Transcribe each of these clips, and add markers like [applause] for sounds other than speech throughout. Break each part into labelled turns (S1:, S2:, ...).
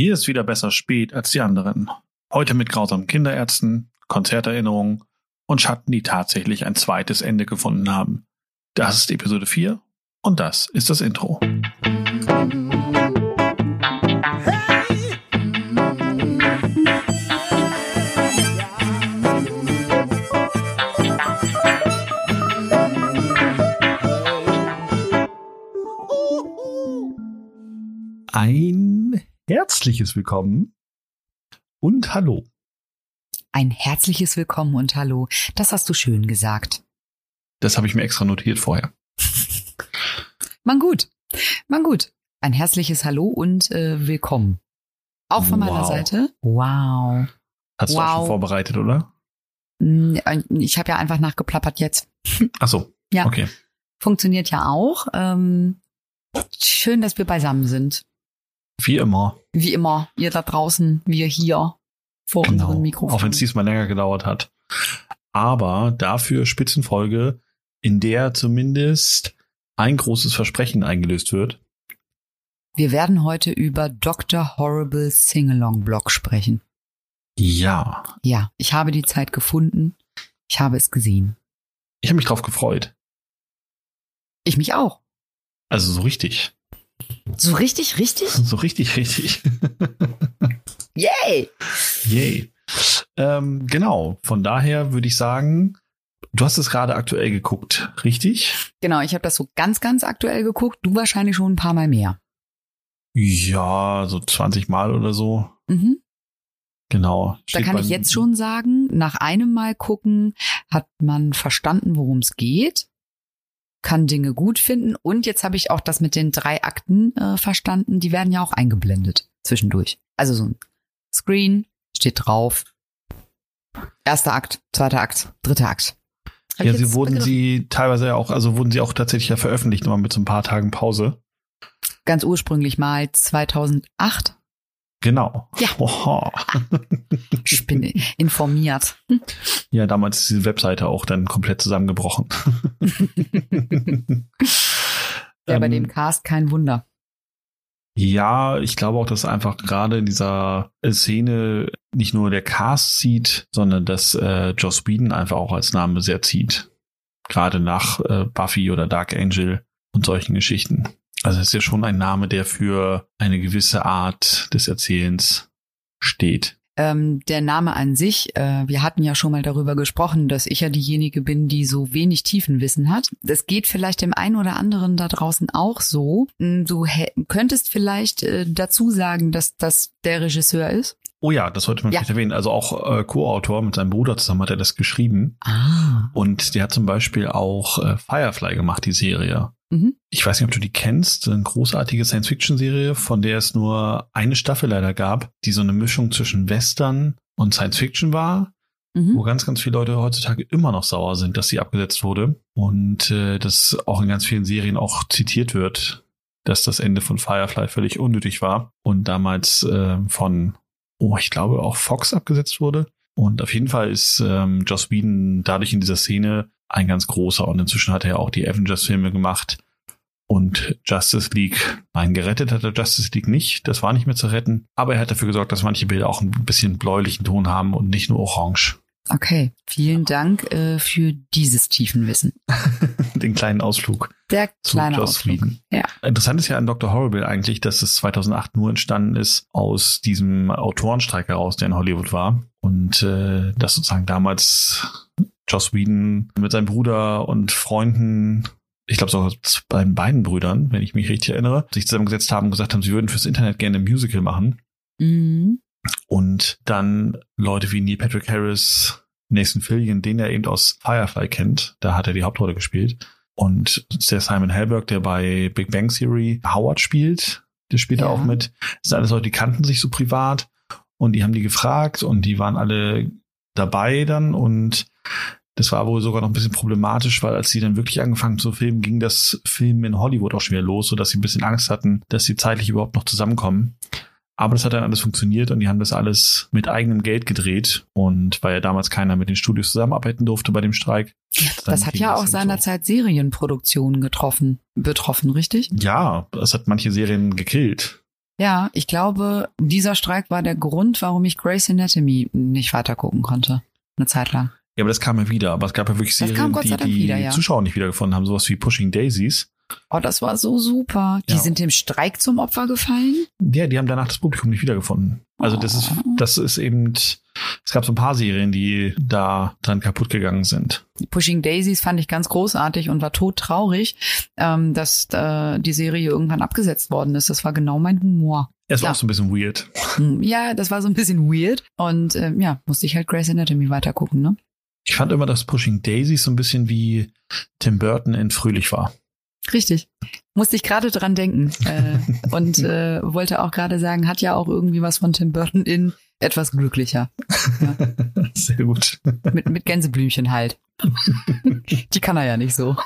S1: Hier ist wieder besser spät als die anderen. Heute mit grausamen Kinderärzten, Konzerterinnerungen und Schatten, die tatsächlich ein zweites Ende gefunden haben. Das ist Episode 4 und das ist das Intro. Ein herzliches Willkommen und Hallo.
S2: Ein herzliches Willkommen und Hallo. Das hast du schön gesagt.
S1: Das habe ich mir extra notiert vorher. [laughs]
S2: Man gut. Man gut. Ein herzliches Hallo und äh, Willkommen. Auch von meiner
S1: Wow.
S2: Seite. Wow.
S1: Hast du auch
S2: Wow.
S1: schon vorbereitet, oder?
S2: Mm, äh, Ich habe ja einfach nachgeplappert jetzt.
S1: Ach so.
S2: Ja.
S1: Okay.
S2: Funktioniert ja auch. Ähm, schön, dass wir beisammen sind.
S1: Wie immer.
S2: Wie immer. Ihr da draußen, wir hier vor
S1: Genau.
S2: unserem Mikrofon.
S1: Auch wenn es diesmal länger gedauert hat. Aber dafür Spitzenfolge, in der zumindest ein großes Versprechen eingelöst wird.
S2: wir werden heute über Dr. Horrible Singalong Blog sprechen.
S1: Ja.
S2: Ja, ich habe die Zeit gefunden. Ich habe es gesehen.
S1: Ich habe mich drauf gefreut.
S2: Ich mich auch.
S1: Also so richtig.
S2: So richtig, richtig?
S1: So richtig, richtig. [laughs]
S2: Yay!
S1: Yay. Ähm, genau. Von daher würde ich sagen, du hast es gerade aktuell geguckt, richtig?
S2: Genau, ich habe das so ganz, ganz aktuell geguckt. Du wahrscheinlich schon ein paar Mal mehr.
S1: Ja, so 20 Mal oder so.
S2: Mhm.
S1: Genau.
S2: Da kann ich jetzt schon sagen, nach einem Mal gucken hat man verstanden, worum es geht, kann Dinge gut finden und jetzt habe ich auch das mit den drei Akten äh, verstanden. Die werden ja auch eingeblendet zwischendurch. Also so ein Screen steht drauf. Erster Akt, zweiter Akt, dritter Akt. Hab
S1: Ja, sie wurden
S2: begriffen?
S1: sie teilweise ja auch, also wurden sie auch tatsächlich ja veröffentlicht, nur mit so ein paar Tagen Pause.
S2: ganz ursprünglich mal 2008.
S1: Genau.
S2: Ja. [laughs]
S1: Oha.
S2: Ich bin informiert.
S1: Ja, damals ist diese Webseite auch dann komplett zusammengebrochen. [laughs]
S2: Ja, bei
S1: Ähm,
S2: dem Cast kein Wunder.
S1: Ja, ich glaube auch, dass einfach gerade in dieser Szene nicht nur der Cast zieht, sondern dass äh, Joss Whedon einfach auch als Name sehr zieht. Gerade nach äh, Buffy oder Dark Angel und solchen Geschichten. Also es ist ja schon ein Name, der für eine gewisse Art des Erzählens steht.
S2: Ähm, der Name an sich, äh, wir hatten ja schon mal darüber gesprochen, dass ich ja diejenige bin, die so wenig Tiefenwissen hat. Das geht vielleicht dem einen oder anderen da draußen auch so. Mm, Du könntest vielleicht äh, dazu sagen, dass das der Regisseur ist.
S1: Oh ja, das sollte man
S2: Ja.
S1: vielleicht erwähnen. Also auch äh, Co-Autor mit seinem Bruder zusammen hat er das geschrieben.
S2: Ah.
S1: Und der hat zum Beispiel auch äh, Firefly gemacht, die Serie.
S2: Mhm.
S1: Ich weiß nicht, ob du die kennst. Eine großartige Science-Fiction-Serie, von der es nur eine Staffel leider gab, die so eine Mischung zwischen Western und Science-Fiction war, wo
S2: Mhm.
S1: ganz, ganz viele Leute heutzutage immer noch sauer sind, dass sie abgesetzt wurde. Und äh, das auch in ganz vielen Serien auch zitiert wird, dass das Ende von Firefly völlig unnötig war und damals äh, von, oh, ich glaube, auch Fox abgesetzt wurde. Und auf jeden Fall ist ähm, Joss Whedon dadurch in dieser Szene ein ganz großer. Und inzwischen hat er ja auch die Avengers-Filme gemacht und Justice League. Nein, gerettet hat er Justice League nicht. Das war nicht mehr zu retten. Aber er hat dafür gesorgt, dass manche Bilder auch ein bisschen bläulichen Ton haben und nicht nur orange.
S2: Okay, vielen Dank äh, für dieses Tiefenwissen. [laughs]
S1: Den kleinen Ausflug
S2: Der
S1: zu
S2: kleine
S1: Joss
S2: Ausflug.
S1: Whedon.
S2: Ja.
S1: Interessant ist ja an Dr. Horrible eigentlich, dass es 2008 nur entstanden ist aus diesem Autorenstreik heraus, der in Hollywood war. Und äh, dass sozusagen damals Joss Whedon mit seinem Bruder und Freunden, ich glaube sogar bei beiden Brüdern, wenn ich mich richtig erinnere, sich zusammengesetzt haben und gesagt haben, sie würden fürs Internet gerne ein Musical machen.
S2: Mhm.
S1: Und dann Leute wie Neil Patrick Harris, Nathan Fillion, den er eben aus Firefly kennt, da hat er die Hauptrolle gespielt. Und der Simon Helberg, der bei Big Bang Theory Howard spielt, der spielt da
S2: Ja.
S1: auch mit. Das sind alles Leute, die kannten sich so privat und die haben die gefragt und die waren alle dabei dann und das war wohl sogar noch ein bisschen problematisch, weil als sie dann wirklich angefangen zu filmen, ging das Filmen in Hollywood auch schwer los, sodass sie ein bisschen Angst hatten, dass sie zeitlich überhaupt noch zusammenkommen. Aber das hat dann alles funktioniert und die haben das alles mit eigenem Geld gedreht. Und weil ja damals keiner mit den Studios zusammenarbeiten durfte bei dem Streik.
S2: Das hat ja auch
S1: eben so.
S2: seinerzeit Serienproduktionen getroffen, betroffen, richtig?
S1: Ja, es hat manche Serien gekillt.
S2: Ja, ich glaube, dieser Streik war der Grund, warum ich Grey's Anatomy nicht weitergucken konnte. Eine Zeit lang.
S1: Ja, aber das kam ja wieder. Aber es gab ja wirklich
S2: Das
S1: Serien, die die
S2: wieder, ja.
S1: Zuschauer nicht wiedergefunden haben. Sowas wie Pushing Daisies.
S2: Oh, das war so super. Die
S1: Ja.
S2: sind dem Streik zum Opfer gefallen.
S1: Ja, die haben danach das Publikum nicht wiedergefunden. Also das ist,
S2: Oh.
S1: das ist eben, es gab so ein paar Serien, die da dran kaputt gegangen sind.
S2: Pushing Daisies fand ich ganz großartig und war todtraurig, ähm, dass äh, die Serie irgendwann abgesetzt worden ist. Das war genau mein Humor.
S1: Es war
S2: Ja.
S1: auch so ein bisschen weird.
S2: Hm, Ja, das war so ein bisschen weird. Und ähm, ja, musste ich halt Grey's Anatomy weitergucken, ne?
S1: Ich fand immer, dass Pushing Daisies so ein bisschen wie Tim Burton in Fröhlich war.
S2: Richtig. Musste ich gerade dran denken. Äh, und [laughs] äh, wollte auch gerade sagen, hat ja auch irgendwie was von Tim Burton in etwas glücklicher. [laughs]
S1: Sehr gut.
S2: Mit, mit Gänseblümchen halt. [laughs] Die kann er ja nicht so.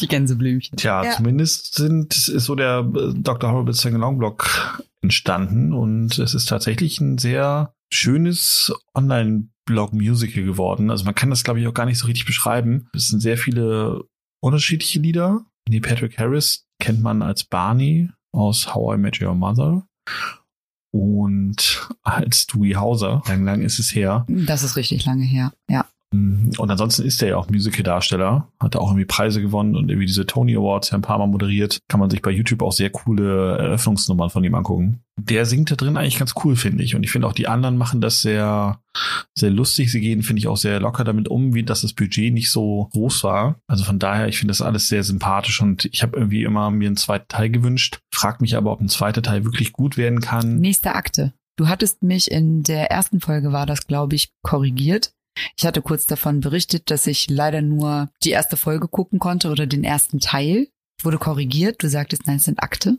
S2: Die Gänseblümchen.
S1: Tja,
S2: Ja.
S1: zumindest sind, ist so der äh, Dr. Horrible Sing-Along Blog entstanden und es ist tatsächlich ein sehr schönes Online-Blog-Musical geworden. Also man kann das, glaube ich, auch gar nicht so richtig beschreiben. Es sind sehr viele unterschiedliche Lieder. Neil Patrick Harris kennt man als Barney aus How I Met Your Mother und als Dewey Hauser. Lang, lang ist es her.
S2: Das ist richtig lange her. Ja.
S1: Und ansonsten ist er ja auch Musical-Darsteller, hat auch irgendwie Preise gewonnen und irgendwie diese Tony Awards ja ein paar Mal moderiert. Kann man sich bei YouTube auch sehr coole Eröffnungsnummern von ihm angucken. Der singt da drin eigentlich ganz cool, finde ich. Und ich finde auch die anderen machen das sehr, sehr lustig. Sie gehen, finde ich, auch sehr locker damit um, wie dass das Budget nicht so groß war. Also von daher, ich finde das alles sehr sympathisch und ich habe irgendwie immer mir einen zweiten Teil gewünscht. Frag mich aber, ob ein zweiter Teil wirklich gut werden kann.
S2: Nächste Akte. Du hattest mich in der ersten Folge war das, glaube ich, korrigiert. Ich hatte kurz davon berichtet, dass ich leider nur die erste Folge gucken konnte oder den ersten Teil. Wurde korrigiert. Du sagtest, nein, es sind Akte.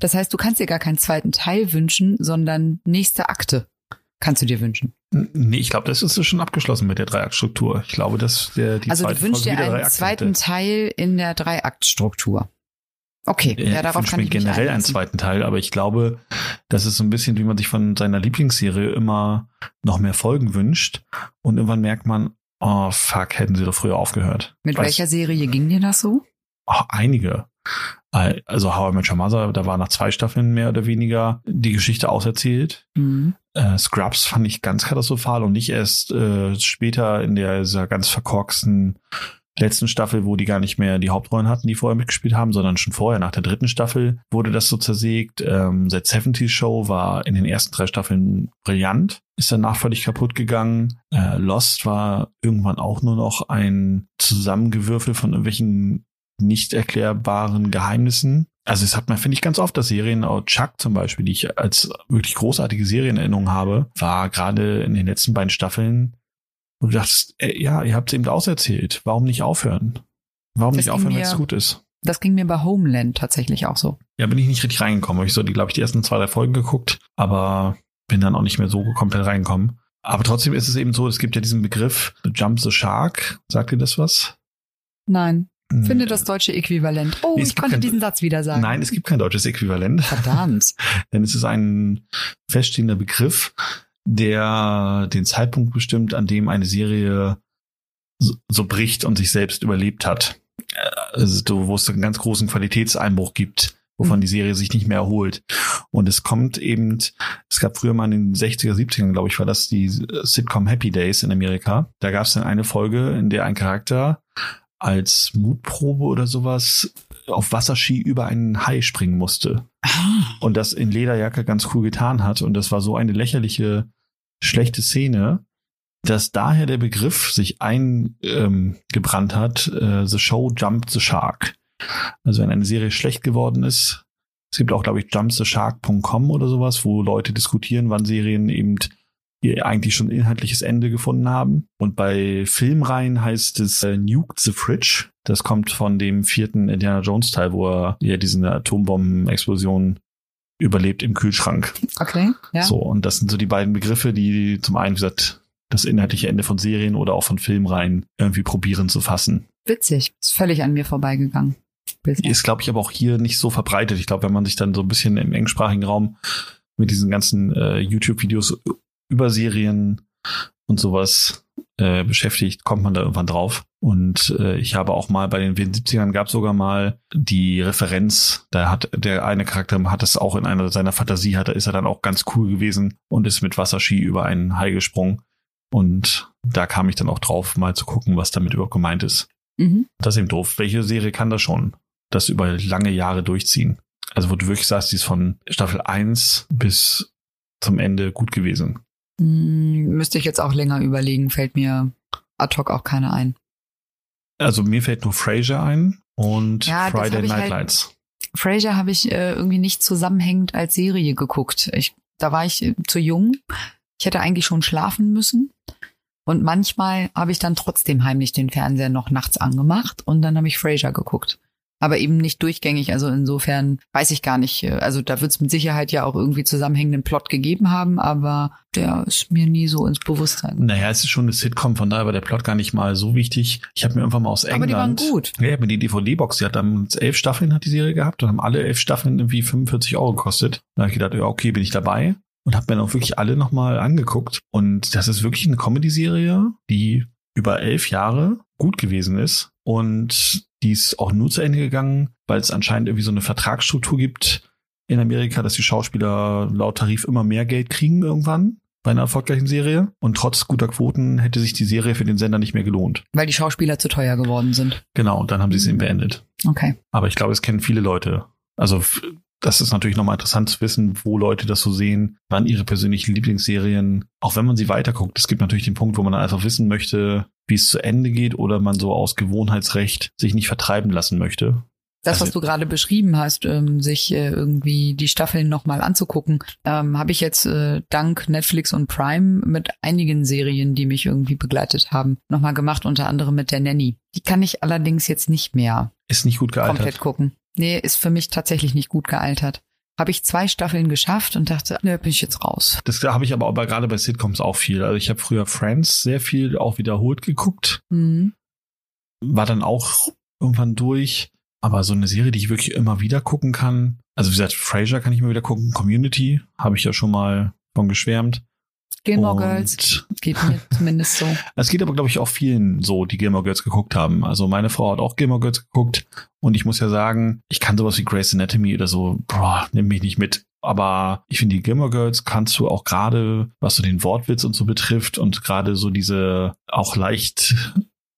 S2: Das heißt, du kannst dir gar keinen zweiten Teil wünschen, sondern nächste Akte kannst du dir wünschen.
S1: Nee, ich glaube, das ist schon abgeschlossen mit der Dreiaktstruktur. Ich glaube, dass der, die
S2: also
S1: zweite
S2: du wünschst
S1: Folge
S2: dir einen zweiten. Teil in der Dreiaktstruktur. Okay,
S1: Äh,
S2: ja, darauf kann
S1: mir
S2: ich
S1: generell einen zweiten Teil, aber ich glaube, das ist so ein bisschen, wie man sich von seiner Lieblingsserie immer noch mehr Folgen wünscht und irgendwann merkt man, oh fuck, hätten sie doch früher aufgehört.
S2: Mit
S1: Weißt-
S2: welcher Serie ging dir das so?
S1: Oh, einige. Also How I Met Your Mother, da war nach zwei Staffeln mehr oder weniger die Geschichte auserzählt.
S2: Mhm.
S1: Äh, Scrubs fand ich ganz katastrophal und nicht erst äh, später in der dieser ganz verkorksten letzten Staffel, wo die gar nicht mehr die Hauptrollen hatten, die vorher mitgespielt haben, sondern schon vorher, nach der dritten Staffel, wurde das so zersägt. Ähm, The 70s Show war in den ersten drei Staffeln brillant, ist danach völlig kaputt gegangen. Äh, Lost war irgendwann auch nur noch ein Zusammengewürfel von irgendwelchen nicht erklärbaren Geheimnissen. Also es hat man, finde ich, ganz oft, dass Serien, auch Chuck zum Beispiel, die ich als wirklich großartige Serienerinnerung habe, war gerade in den letzten beiden Staffeln, wo du dachtest, äh, ja, ihr habt es eben auserzählt. Warum nicht aufhören? Warum
S2: Das
S1: nicht aufhören, wenn es gut ist?
S2: Das ging mir bei Homeland tatsächlich auch so.
S1: Ja, bin ich nicht richtig reingekommen. Ich so, die, glaube ich, die ersten zwei, drei Folgen geguckt, aber bin dann auch nicht mehr so komplett reingekommen. Aber trotzdem ist es eben so, es gibt ja diesen Begriff Jump the Shark. Sagt ihr das was?
S2: Nein,
S1: Hm.
S2: finde das deutsche Äquivalent. Oh,
S1: Nee,
S2: ich konnte
S1: kein-
S2: diesen Satz wieder sagen.
S1: Nein, es gibt kein deutsches Äquivalent.
S2: Verdammt. [laughs]
S1: Denn es ist ein feststehender Begriff, der den Zeitpunkt bestimmt, an dem eine Serie so, so bricht und sich selbst überlebt hat. Äh, Also, so, wo es einen ganz großen Qualitätseinbruch gibt, wovon
S2: Mhm.
S1: die Serie sich nicht mehr erholt. Und es kommt eben, es gab früher mal in den 60er, 70ern, glaube ich, war das die Sitcom Happy Days in Amerika. Da gab es dann eine Folge, in der ein Charakter als Mutprobe oder sowas auf Wasserski über einen Hai springen musste und das in Lederjacke ganz cool getan hat. Und das war so eine lächerliche, schlechte Szene, dass daher der Begriff sich eingebrannt ähm, hat, äh, The Show Jumped the Shark. Also wenn eine Serie schlecht geworden ist, es gibt auch, glaube ich, jumptheshark.com oder sowas, wo Leute diskutieren, wann Serien eben ihr eigentlich schon inhaltliches Ende gefunden haben. Und bei Filmreihen heißt es äh, Nuke the Fridge. Das kommt von dem vierten Indiana Jones Teil, wo er ja diese Atombombenexplosion überlebt im Kühlschrank.
S2: Okay, ja.
S1: So, und das sind so die beiden Begriffe, die zum einen, wie gesagt, das inhaltliche Ende von Serien oder auch von Filmreihen irgendwie probieren zu fassen.
S2: Witzig. Ist völlig an mir vorbeigegangen. Bisher.
S1: Ist, glaube ich, aber auch hier nicht so verbreitet. Ich glaube, wenn man sich dann so ein bisschen im englischsprachigen Raum mit diesen ganzen äh, YouTube-Videos über Serien und sowas äh, beschäftigt, kommt man da irgendwann drauf. Und äh, ich habe auch mal bei den 70ern gab sogar mal die Referenz, da hat der eine Charakter hat es auch in einer seiner Fantasie, hat, da ist er dann auch ganz cool gewesen und ist mit Wasserski über einen Hai gesprungen. Und da kam ich dann auch drauf, mal zu gucken, was damit überhaupt gemeint ist.
S2: Mhm.
S1: Das ist eben doof. Welche Serie kann das schon? Das über lange Jahre durchziehen. Also wo du wirklich sagst, die ist von Staffel 1 bis zum Ende gut gewesen.
S2: Hm, müsste ich jetzt auch länger überlegen, fällt mir ad hoc auch keine ein.
S1: Also mir fällt nur Frasier ein und
S2: Ja,
S1: Friday Night
S2: halt-
S1: Lights.
S2: Frasier habe ich äh, irgendwie nicht zusammenhängend als Serie geguckt. Ich, da war ich äh, zu jung. Ich hätte eigentlich schon schlafen müssen. Und manchmal habe ich dann trotzdem heimlich den Fernseher noch nachts angemacht und dann habe ich Frasier geguckt. Aber eben nicht durchgängig. Also insofern weiß ich gar nicht. äh, Also da wird es mit Sicherheit ja auch irgendwie zusammenhängenden Plot gegeben haben, aber der ist mir nie so ins Bewusstsein.
S1: Naja, es ist schon eine Sitcom, von daher war der Plot gar nicht mal so wichtig. Ich habe mir irgendwann mal aus
S2: Aber die waren
S1: England.
S2: gut.
S1: Ja, ich mir die DVD-Box, die hat dann elf Staffeln hat die Serie gehabt und haben alle elf Staffeln irgendwie 45 Euro gekostet. Da habe ich gedacht, ja, okay, bin ich dabei. Und habe mir dann auch wirklich alle nochmal angeguckt. Und das ist wirklich eine Comedy-Serie, die über elf Jahre gut gewesen ist. Und die ist auch nur zu Ende gegangen, weil es anscheinend irgendwie so eine Vertragsstruktur gibt in Amerika, dass die Schauspieler laut Tarif immer mehr Geld kriegen irgendwann bei einer erfolgreichen Serie. Und trotz guter Quoten hätte sich die Serie für den Sender nicht mehr gelohnt.
S2: Weil die Schauspieler zu teuer geworden sind.
S1: Genau, und dann haben sie es eben beendet.
S2: Okay.
S1: Aber ich glaube, es kennen viele Leute. Also das ist natürlich nochmal interessant zu wissen, wo Leute das so sehen, wann ihre persönlichen Lieblingsserien, auch wenn man sie weiterguckt. Es gibt natürlich den Punkt, wo man dann einfach wissen möchte, wie es zu Ende geht oder man so aus Gewohnheitsrecht sich nicht vertreiben lassen möchte.
S2: Das,
S1: Also-
S2: was du gerade beschrieben hast, ähm, sich äh, irgendwie die Staffeln nochmal anzugucken, ähm, habe ich jetzt äh, dank Netflix und Prime mit einigen Serien, die mich irgendwie begleitet haben, nochmal gemacht, unter anderem mit der Nanny. Die kann ich allerdings jetzt nicht mehr
S1: Ist nicht gut gealtert.
S2: komplett gucken. Nee, ist für mich tatsächlich nicht gut gealtert. Habe ich zwei Staffeln geschafft und dachte, ne, bin ich jetzt raus.
S1: Das habe ich aber, aber gerade bei Sitcoms auch viel. Also ich habe früher Friends sehr viel auch wiederholt geguckt.
S2: Mhm.
S1: war dann auch irgendwann durch. Aber so eine Serie, die ich wirklich immer wieder gucken kann. Also wie gesagt, Frasier kann ich immer wieder gucken. Community habe ich ja schon mal von geschwärmt.
S2: Gilmore
S1: Und
S2: Girls geht mir [laughs] zumindest so.
S1: Es geht aber, glaube ich, auch vielen so, die Gilmore Girls geguckt haben. Also meine Frau hat auch Gilmore Girls geguckt. Und ich muss ja sagen, ich kann sowas wie Grey's Anatomy oder so, boah, nimm mich nicht mit. Aber ich finde, die Gilmore Girls kannst du auch gerade, was so den Wortwitz und so betrifft und gerade so diese auch leicht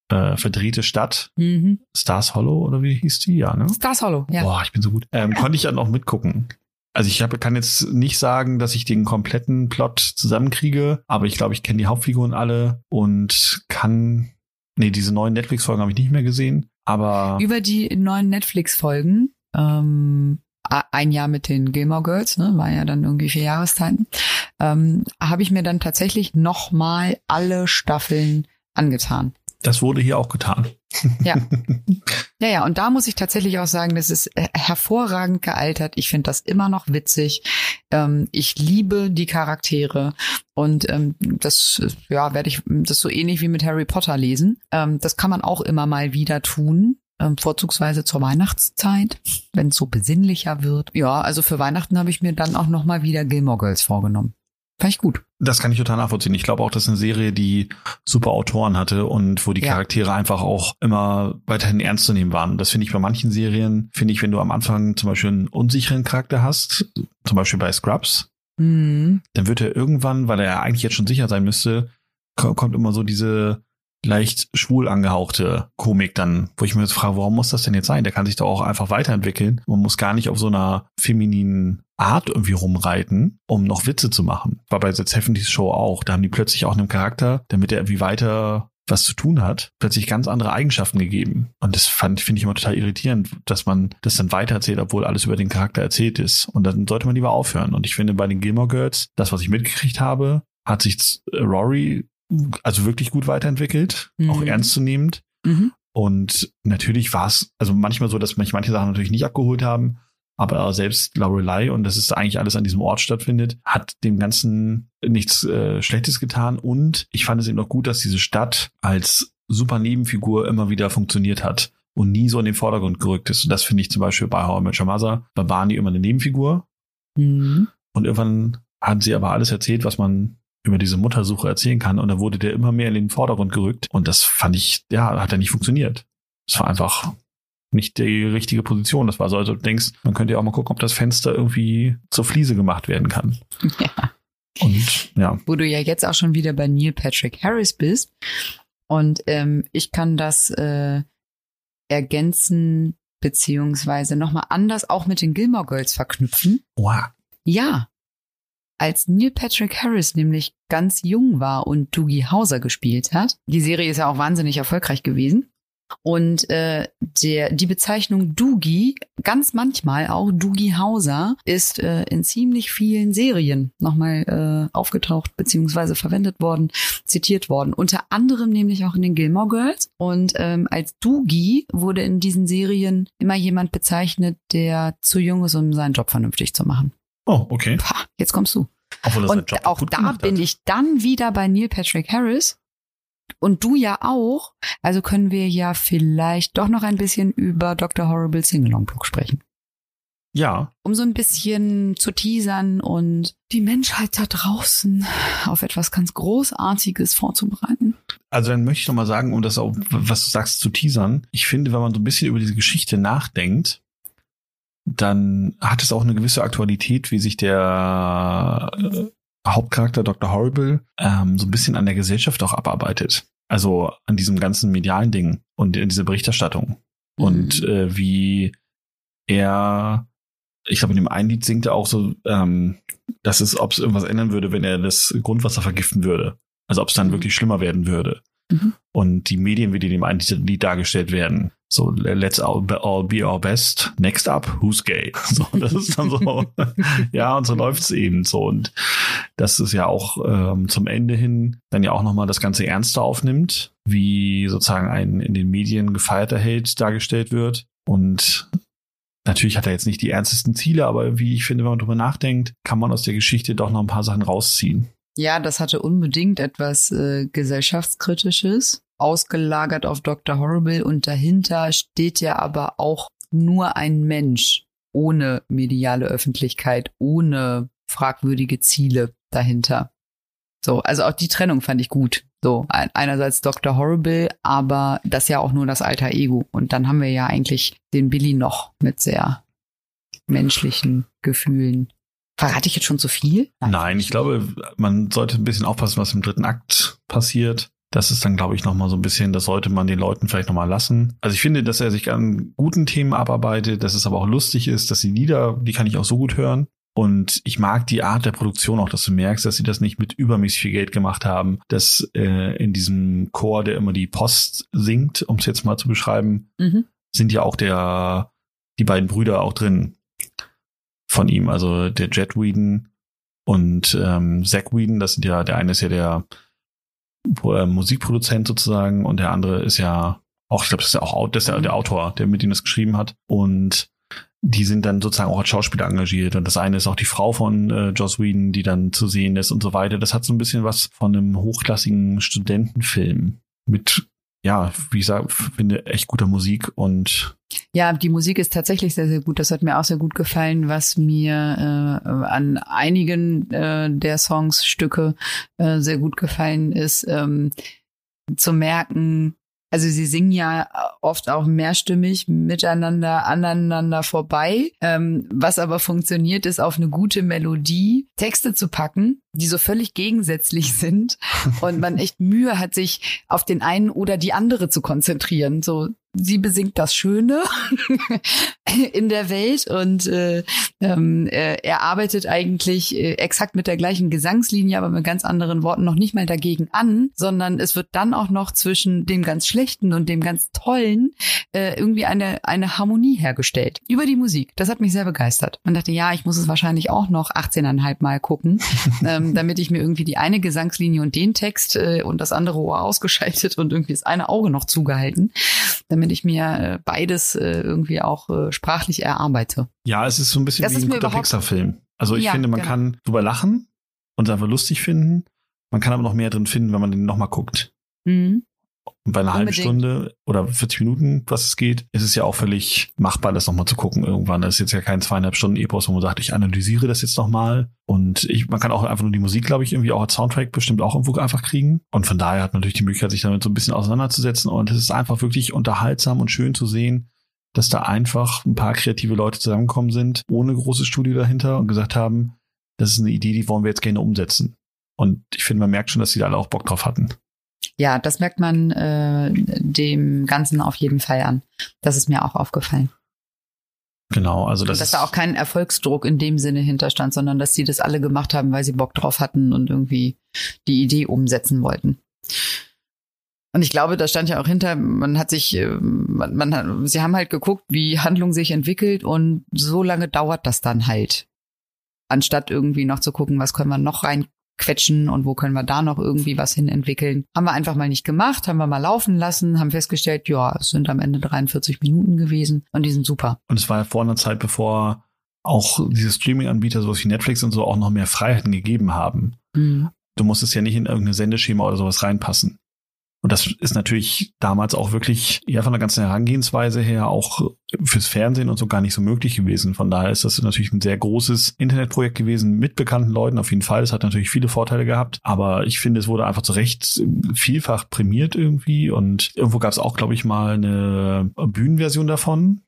S1: äh, verdrehte Stadt,
S2: Mhm.
S1: Stars Hollow oder wie hieß die? Ja, ne?
S2: Stars Hollow, ja.
S1: Boah, ich bin so gut. Ähm, konnte ich dann auch mitgucken. Also ich hab, kann jetzt nicht sagen, dass ich den kompletten Plot zusammenkriege, aber ich glaube, ich kenne die Hauptfiguren alle und kann. Nee, diese neuen Netflix-Folgen habe ich nicht mehr gesehen. Aber
S2: Über die neuen Netflix-Folgen, ähm, ein Jahr mit den Gilmore Girls, ne, war ja dann irgendwie vier Jahreszeiten, ähm, habe ich mir dann tatsächlich nochmal alle Staffeln angetan.
S1: das wurde hier auch getan.
S2: Ja. [laughs] Ja, ja, und da muss ich tatsächlich auch sagen, das ist äh, hervorragend gealtert. Ich finde das immer noch witzig. Ähm, ich liebe die Charaktere und ähm, das, äh, ja, werde ich das so ähnlich wie mit Harry Potter lesen. Ähm, das kann man auch immer mal wieder tun. Ähm, vorzugsweise zur Weihnachtszeit, wenn es so besinnlicher wird. Ja, also für Weihnachten habe ich mir dann auch noch mal wieder Gilmore Girls vorgenommen. Fand ich gut.
S1: Das kann ich total nachvollziehen. Ich glaube auch, das ist eine Serie, die super Autoren hatte und wo die
S2: Ja.
S1: Charaktere einfach auch immer weiterhin ernst zu nehmen waren. Das finde ich bei manchen Serien, finde ich, wenn du am Anfang zum Beispiel einen unsicheren Charakter hast, zum Beispiel bei Scrubs,
S2: Mhm.
S1: dann wird er irgendwann, weil er eigentlich jetzt schon sicher sein müsste, ko- kommt immer so diese leicht schwul angehauchte Komik dann, wo ich mir jetzt frage, warum muss das denn jetzt sein? Der kann sich doch auch einfach weiterentwickeln. Man muss gar nicht auf so einer femininen Art irgendwie rumreiten, um noch Witze zu machen. War bei The 70 Show auch. Da haben die plötzlich auch einem Charakter, damit er irgendwie weiter was zu tun hat, plötzlich ganz andere Eigenschaften gegeben. Und das fand, finde ich immer total irritierend, dass man das dann weitererzählt, obwohl alles über den Charakter erzählt ist. Und dann sollte man lieber aufhören. Und ich finde, bei den Gilmore Girls, das, was ich mitgekriegt habe, hat sich äh, Rory also wirklich gut weiterentwickelt,
S2: Mhm.
S1: auch ernstzunehmend.
S2: Mhm.
S1: Und natürlich war es, also manchmal so, dass mich manche Sachen natürlich nicht abgeholt haben, aber selbst Lorelei, und das ist eigentlich alles an diesem Ort stattfindet, hat dem Ganzen nichts äh, Schlechtes getan. Und ich fand es eben auch gut, dass diese Stadt als super Nebenfigur immer wieder funktioniert hat und nie so in den Vordergrund gerückt ist. Und das finde ich zum Beispiel bei How I Met Your Mother, war Barney immer eine Nebenfigur.
S2: Mhm.
S1: Und irgendwann hat sie aber alles erzählt, was man über diese Muttersuche erzählen kann. Und da wurde der immer mehr in den Vordergrund gerückt. Und das fand ich, ja, hat ja nicht funktioniert. Es war einfach nicht die richtige Position. Das war so, also du denkst, man könnte ja auch mal gucken, ob das Fenster irgendwie zur Fliese gemacht werden kann. [laughs]
S2: Ja.
S1: Und ja.
S2: Wo du ja jetzt auch schon wieder bei Neil Patrick Harris bist. Und ähm, ich kann das äh, ergänzen beziehungsweise nochmal anders auch mit den Gilmore Girls verknüpfen.
S1: Wow.
S2: Ja. Als Neil Patrick Harris nämlich ganz jung war und Doogie Hauser gespielt hat, die Serie ist ja auch wahnsinnig erfolgreich gewesen, und äh, der, die Bezeichnung Doogie, ganz manchmal auch Doogie Hauser, ist äh, in ziemlich vielen Serien nochmal äh, aufgetaucht beziehungsweise verwendet worden, zitiert worden. Unter anderem nämlich auch in den Gilmore Girls. Und ähm, als Doogie wurde in diesen Serien immer jemand bezeichnet, der zu jung ist, um seinen Job vernünftig zu machen.
S1: Oh, okay.
S2: Pah, jetzt kommst du.
S1: Obwohl das
S2: Und
S1: Job
S2: auch da bin ich dann wieder bei Neil Patrick Harris. Und du ja auch. Also können wir ja vielleicht doch noch ein bisschen über Dr. Horrible Singalong Book sprechen.
S1: Ja,
S2: Um so ein bisschen zu teasern und die Menschheit da draußen auf etwas ganz Großartiges vorzubereiten.
S1: also dann möchte ich noch mal sagen, um das auch, was du sagst, zu teasern. Ich finde, wenn man so ein bisschen über diese Geschichte nachdenkt, dann hat es auch eine gewisse Aktualität, wie sich der Hauptcharakter Dr. Horrible ähm, so ein bisschen an der Gesellschaft auch abarbeitet. Also an diesem ganzen medialen Ding und in dieser Berichterstattung. Und äh, wie er, ich glaube, in dem einen Lied singt er auch so, ähm, dass es, ob es irgendwas ändern würde, wenn er das Grundwasser vergiften würde. Also ob es dann
S2: Mhm.
S1: wirklich schlimmer werden würde.
S2: Mhm.
S1: Und die Medien, wie die in dem einen Lied dargestellt werden. So, let's all be, all be our best. Next up, who's gay? [laughs] So, das ist dann so, [laughs] ja, und so läuft's eben so. Und das ist ja auch ähm, zum Ende hin dann ja auch nochmal das Ganze ernster aufnimmt, wie sozusagen ein in den Medien gefeierter Held dargestellt wird. Und natürlich hat er jetzt nicht die ernstesten Ziele, aber wie ich finde, wenn man drüber nachdenkt, kann man aus der Geschichte doch noch ein paar Sachen rausziehen.
S2: Ja, das hatte unbedingt etwas äh, gesellschaftskritisches, ausgelagert auf Dr. Horrible und dahinter steht ja aber auch nur ein Mensch ohne mediale Öffentlichkeit, ohne fragwürdige Ziele dahinter. So, also auch die Trennung fand ich gut. So, ein- einerseits Dr. Horrible, aber das ja auch nur das alter Ego. Und dann haben wir ja eigentlich den Billy noch mit sehr menschlichen Gefühlen. Verrate ich jetzt schon zu viel?
S1: Nein, ich glaube, man sollte ein bisschen aufpassen, was im dritten Akt passiert. Das ist dann, glaube ich, noch mal so ein bisschen, das sollte man den Leuten vielleicht noch mal lassen. Also ich finde, dass er sich an guten Themen abarbeitet, dass es aber auch lustig ist, dass die Lieder, die kann ich auch so gut hören. Und ich mag die Art der Produktion auch, dass du merkst, dass sie das nicht mit übermäßig viel Geld gemacht haben, dass äh, in diesem Chor, der immer die Post singt, um es jetzt mal zu beschreiben,
S2: Mhm.
S1: sind ja auch der, die beiden Brüder auch drin von ihm, also der Jet Whedon und ähm, Zach Whedon, das sind ja, der eine ist ja der Musikproduzent sozusagen und der andere ist ja auch, ich glaube, das ist ja auch Au- das ist ja der Autor, der mit ihm das geschrieben hat. Und die sind dann sozusagen auch als Schauspieler engagiert. Und das eine ist auch die Frau von äh, Joss Whedon, die dann zu sehen ist und so weiter. Das hat so ein bisschen was von einem hochklassigen Studentenfilm mit, ja, wie sage, finde echt guter Musik und
S2: Ja, die Musik ist tatsächlich sehr, sehr gut. Das hat mir auch sehr gut gefallen, was mir äh, an einigen äh, der Songs, Stücke äh, sehr gut gefallen ist, ähm, zu merken, also sie singen ja oft auch mehrstimmig miteinander, aneinander vorbei. Ähm, was aber funktioniert, ist auf eine gute Melodie Texte zu packen, die so völlig gegensätzlich sind und man echt Mühe hat, sich auf den einen oder die andere zu konzentrieren. So, sie besingt das Schöne [laughs] in der Welt und äh, ähm, äh, er arbeitet eigentlich äh, exakt mit der gleichen Gesangslinie, aber mit ganz anderen Worten noch nicht mal dagegen an, sondern es wird dann auch noch zwischen dem ganz Schlechten und dem ganz Tollen äh, irgendwie eine, eine Harmonie hergestellt. Über die Musik. Das hat mich sehr begeistert. Man dachte, ja, ich muss es wahrscheinlich auch noch 18,5 Mal gucken, [laughs] ähm, damit ich mir irgendwie die eine Gesangslinie und den Text äh, und das andere Ohr ausgeschaltet und irgendwie das eine Auge noch zugehalten, damit ich mir äh, beides äh, irgendwie auch äh, sprachlich erarbeite.
S1: Ja, es ist so ein bisschen
S2: Das
S1: wie ein guter Pixar-Film. Also ich
S2: Ja,
S1: finde, man
S2: genau.
S1: kann drüber lachen und es einfach lustig finden. Man kann aber noch mehr drin finden, wenn man den nochmal guckt.
S2: Mhm.
S1: Und bei einer halben
S2: Unbedingt.
S1: Stunde oder 40 Minuten, was es geht, ist es ja auch völlig machbar, das nochmal zu gucken irgendwann. Das ist jetzt ja kein zweieinhalb Stunden Epos, wo man sagt, ich analysiere das jetzt nochmal. Und ich, man kann auch einfach nur die Musik, glaube ich, irgendwie auch als Soundtrack bestimmt auch irgendwo einfach kriegen. Und von daher hat man natürlich die Möglichkeit, sich damit so ein bisschen auseinanderzusetzen. Und es ist einfach wirklich unterhaltsam und schön zu sehen, dass da einfach ein paar kreative Leute zusammengekommen sind, ohne großes Studio dahinter und gesagt haben, das ist eine Idee, die wollen wir jetzt gerne umsetzen. Und ich finde, man merkt schon, dass die da alle auch Bock drauf hatten.
S2: Ja, das merkt man äh, dem Ganzen auf jeden Fall an. Das ist mir auch aufgefallen.
S1: Genau, also das
S2: dass da auch kein Erfolgsdruck in dem Sinne hinterstand, sondern dass die das alle gemacht haben, weil sie Bock drauf hatten und irgendwie die Idee umsetzen wollten. Und ich glaube, da stand ja auch hinter, man hat sich, äh, man, man hat, sie haben halt geguckt, wie Handlung sich entwickelt und so lange dauert das dann halt. Anstatt irgendwie noch zu gucken, was können wir noch reinquetschen und wo können wir da noch irgendwie was hin entwickeln. Haben wir einfach mal nicht gemacht, haben wir mal laufen lassen, haben festgestellt, ja, es sind am Ende 43 Minuten gewesen und die sind super.
S1: Und es war ja vor einer Zeit, bevor auch diese Streaming-Anbieter, sowas wie Netflix und so, auch noch mehr Freiheiten gegeben haben.
S2: Mhm.
S1: Du musstest ja nicht in irgendein Sendeschema oder sowas reinpassen. Und das ist natürlich damals auch wirklich, ja, von der ganzen Herangehensweise her auch fürs Fernsehen und so gar nicht so möglich gewesen. Von daher ist das natürlich ein sehr großes Internetprojekt gewesen mit bekannten Leuten. Auf jeden Fall. Es hat natürlich viele Vorteile gehabt. Aber ich finde, es wurde einfach zu Recht vielfach prämiert irgendwie. Und irgendwo gab es auch, glaube ich, mal eine Bühnenversion davon.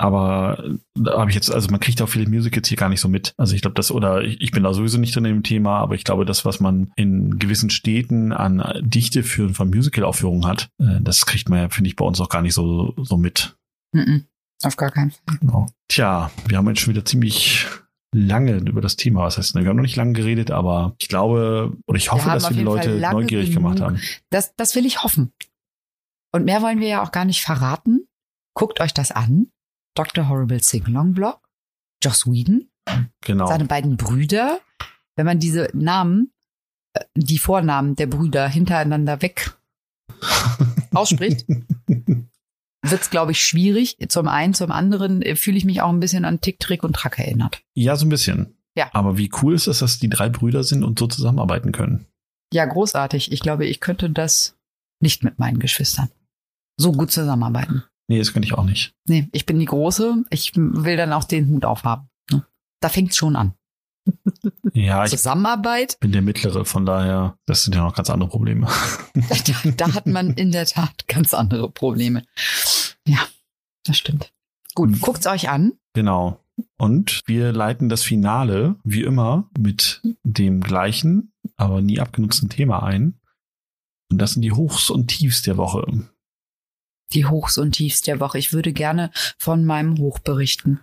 S1: Aber da habe ich jetzt, also man kriegt auch viele Musicals hier gar nicht so mit. Also ich glaube, das, oder ich, ich bin da sowieso nicht drin im Thema, aber ich glaube, das, was man in gewissen Städten an Dichte für von Musical-Aufführungen hat, äh, das kriegt man ja, finde ich, bei uns auch gar nicht so, so mit.
S2: Mhm. Auf gar keinen Fall.
S1: Genau. Tja, wir haben jetzt schon wieder ziemlich lange über das Thema. Was heißt, wir haben noch nicht lange geredet, aber ich glaube, oder ich hoffe,
S2: haben
S1: dass wir die Leute neugierig
S2: genug.
S1: gemacht haben.
S2: Das, das will ich hoffen. Und mehr wollen wir ja auch gar nicht verraten. Guckt euch das an. Dr. Horrible Singalong Blog, Joss Whedon,
S1: Genau.
S2: seine beiden Brüder. Wenn man diese Namen, äh, die Vornamen der Brüder hintereinander weg [laughs] ausspricht, wird's glaube ich, schwierig. Zum einen, zum anderen äh, fühle ich mich auch ein bisschen an Tick, Trick und Track erinnert.
S1: ja, so ein bisschen.
S2: Ja.
S1: Aber wie cool ist es, dass die drei Brüder sind und so zusammenarbeiten können?
S2: Ja, großartig. Ich glaube, ich könnte das nicht mit meinen Geschwistern so gut zusammenarbeiten.
S1: Nee, das könnte ich auch nicht.
S2: Nee, ich bin die Große. Ich will dann auch den Hut aufhaben. ne? Da fängt's schon an.
S1: Ja, ich
S2: Zusammenarbeit,
S1: bin der Mittlere, von daher, das sind ja noch ganz andere Probleme.
S2: da, da hat man in der Tat ganz andere Probleme. Ja, das stimmt. Gut, guckt's euch an.
S1: Genau. Und wir leiten das Finale, wie immer, mit dem gleichen, aber nie abgenutzten Thema ein. Und das sind die Hochs und Tiefs der Woche.
S2: Die Hochs und Tiefs der Woche. Ich würde gerne von meinem Hoch berichten.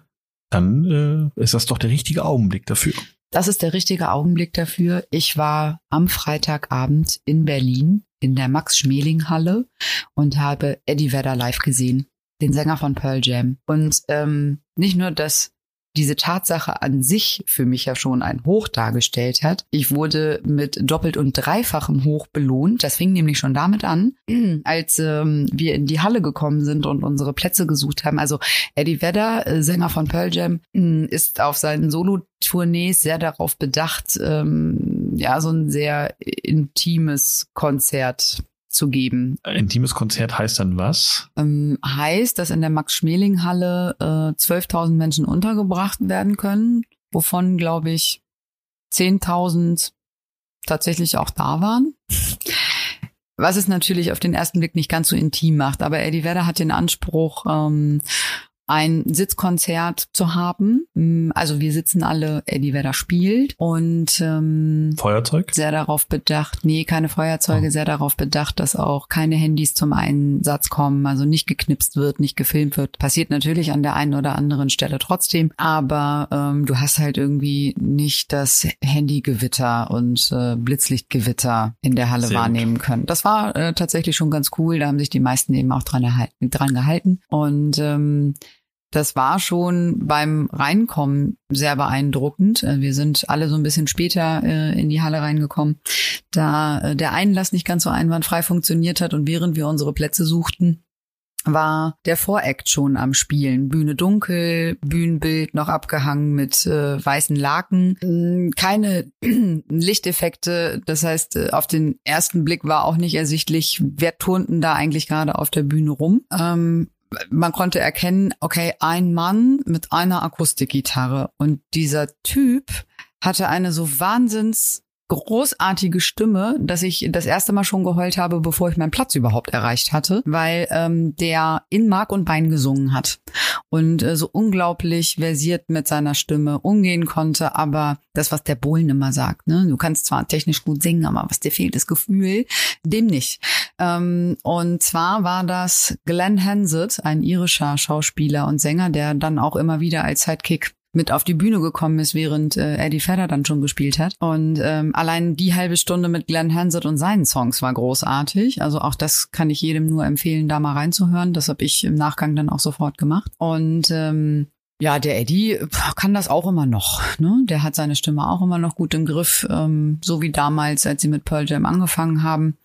S1: Dann äh, ist das doch der richtige Augenblick dafür.
S2: Das ist der richtige Augenblick dafür. Ich war am Freitagabend in Berlin in der Max-Schmeling-Halle und habe Eddie Vedder live gesehen, den Sänger von Pearl Jam. Und ähm, nicht nur, dass diese Tatsache an sich für mich ja schon ein Hoch dargestellt hat. Ich wurde mit doppelt und dreifachem Hoch belohnt. Das fing nämlich schon damit an, [clears throat] als ähm, wir in die Halle gekommen sind und unsere Plätze gesucht haben. Also Eddie Vedder, äh, Sänger von Pearl Jam, mh, ist auf seinen Solo-Tournees sehr darauf bedacht, ähm, ja, so ein sehr intimes Konzert zu geben.
S1: Ein intimes Konzert heißt dann was?
S2: Ähm, heißt, dass in der Max-Schmeling-Halle äh, 12.000 Menschen untergebracht werden können, wovon, glaube ich, 10.000 tatsächlich auch da waren. Was es natürlich auf den ersten Blick nicht ganz so intim macht. Aber Eddie Vedder hat den Anspruch, ähm, ein Sitzkonzert zu haben. Mm, Also wir sitzen alle, Eddie Vedder spielt und ähm,
S1: Feuerzeug?
S2: sehr darauf bedacht, nee, keine Feuerzeuge,
S1: Oh.
S2: sehr darauf bedacht, dass auch keine Handys zum Einsatz kommen, also nicht geknipst wird, nicht gefilmt wird. Passiert natürlich an der einen oder anderen Stelle trotzdem, aber ähm, du hast halt irgendwie nicht das Handygewitter und äh, Blitzlichtgewitter in der Halle
S1: Sehr
S2: wahrnehmen können. Das war äh, tatsächlich schon ganz cool, da haben sich die meisten eben auch dran, erhalten, dran gehalten und ähm, das war schon beim Reinkommen sehr beeindruckend. Äh, Wir sind alle so ein bisschen später äh, in die Halle reingekommen, da äh, der Einlass nicht ganz so einwandfrei funktioniert hat und während wir unsere Plätze suchten, war der Voreact schon am Spielen. Bühne dunkel, Bühnenbild noch abgehangen mit äh, weißen Laken. Mm, keine [clears throat] Lichteffekte. Das heißt, äh, auf den ersten Blick war auch nicht ersichtlich, wer turnten da eigentlich gerade auf der Bühne rum. Ähm, man konnte erkennen, okay, ein Mann mit einer Akustikgitarre. Und dieser Typ hatte eine so wahnsinns großartige Stimme, dass ich das erste Mal schon geheult habe, bevor ich meinen Platz überhaupt erreicht hatte, weil ähm, der in Mark und Bein gesungen hat und äh, so unglaublich versiert mit seiner Stimme umgehen konnte. Aber das, was der Bohlen immer sagt, ne, du kannst zwar technisch gut singen, aber was dir fehlt, das Gefühl, dem nicht. Ähm, und zwar war das Glenn Hansett, ein irischer Schauspieler und Sänger, der dann auch immer wieder als Sidekick mit auf die Bühne gekommen ist, während äh, Eddie Vedder dann schon gespielt hat. Und ähm, allein die halbe Stunde mit Glenn Hansard und seinen Songs war großartig. Also auch das kann ich jedem nur empfehlen, da mal reinzuhören. Das habe ich im Nachgang dann auch sofort gemacht. Und ähm, ja, der Eddie kann das auch immer noch. Ne? Der hat seine Stimme auch immer noch gut im Griff, ähm, so wie damals, als sie mit Pearl Jam angefangen haben.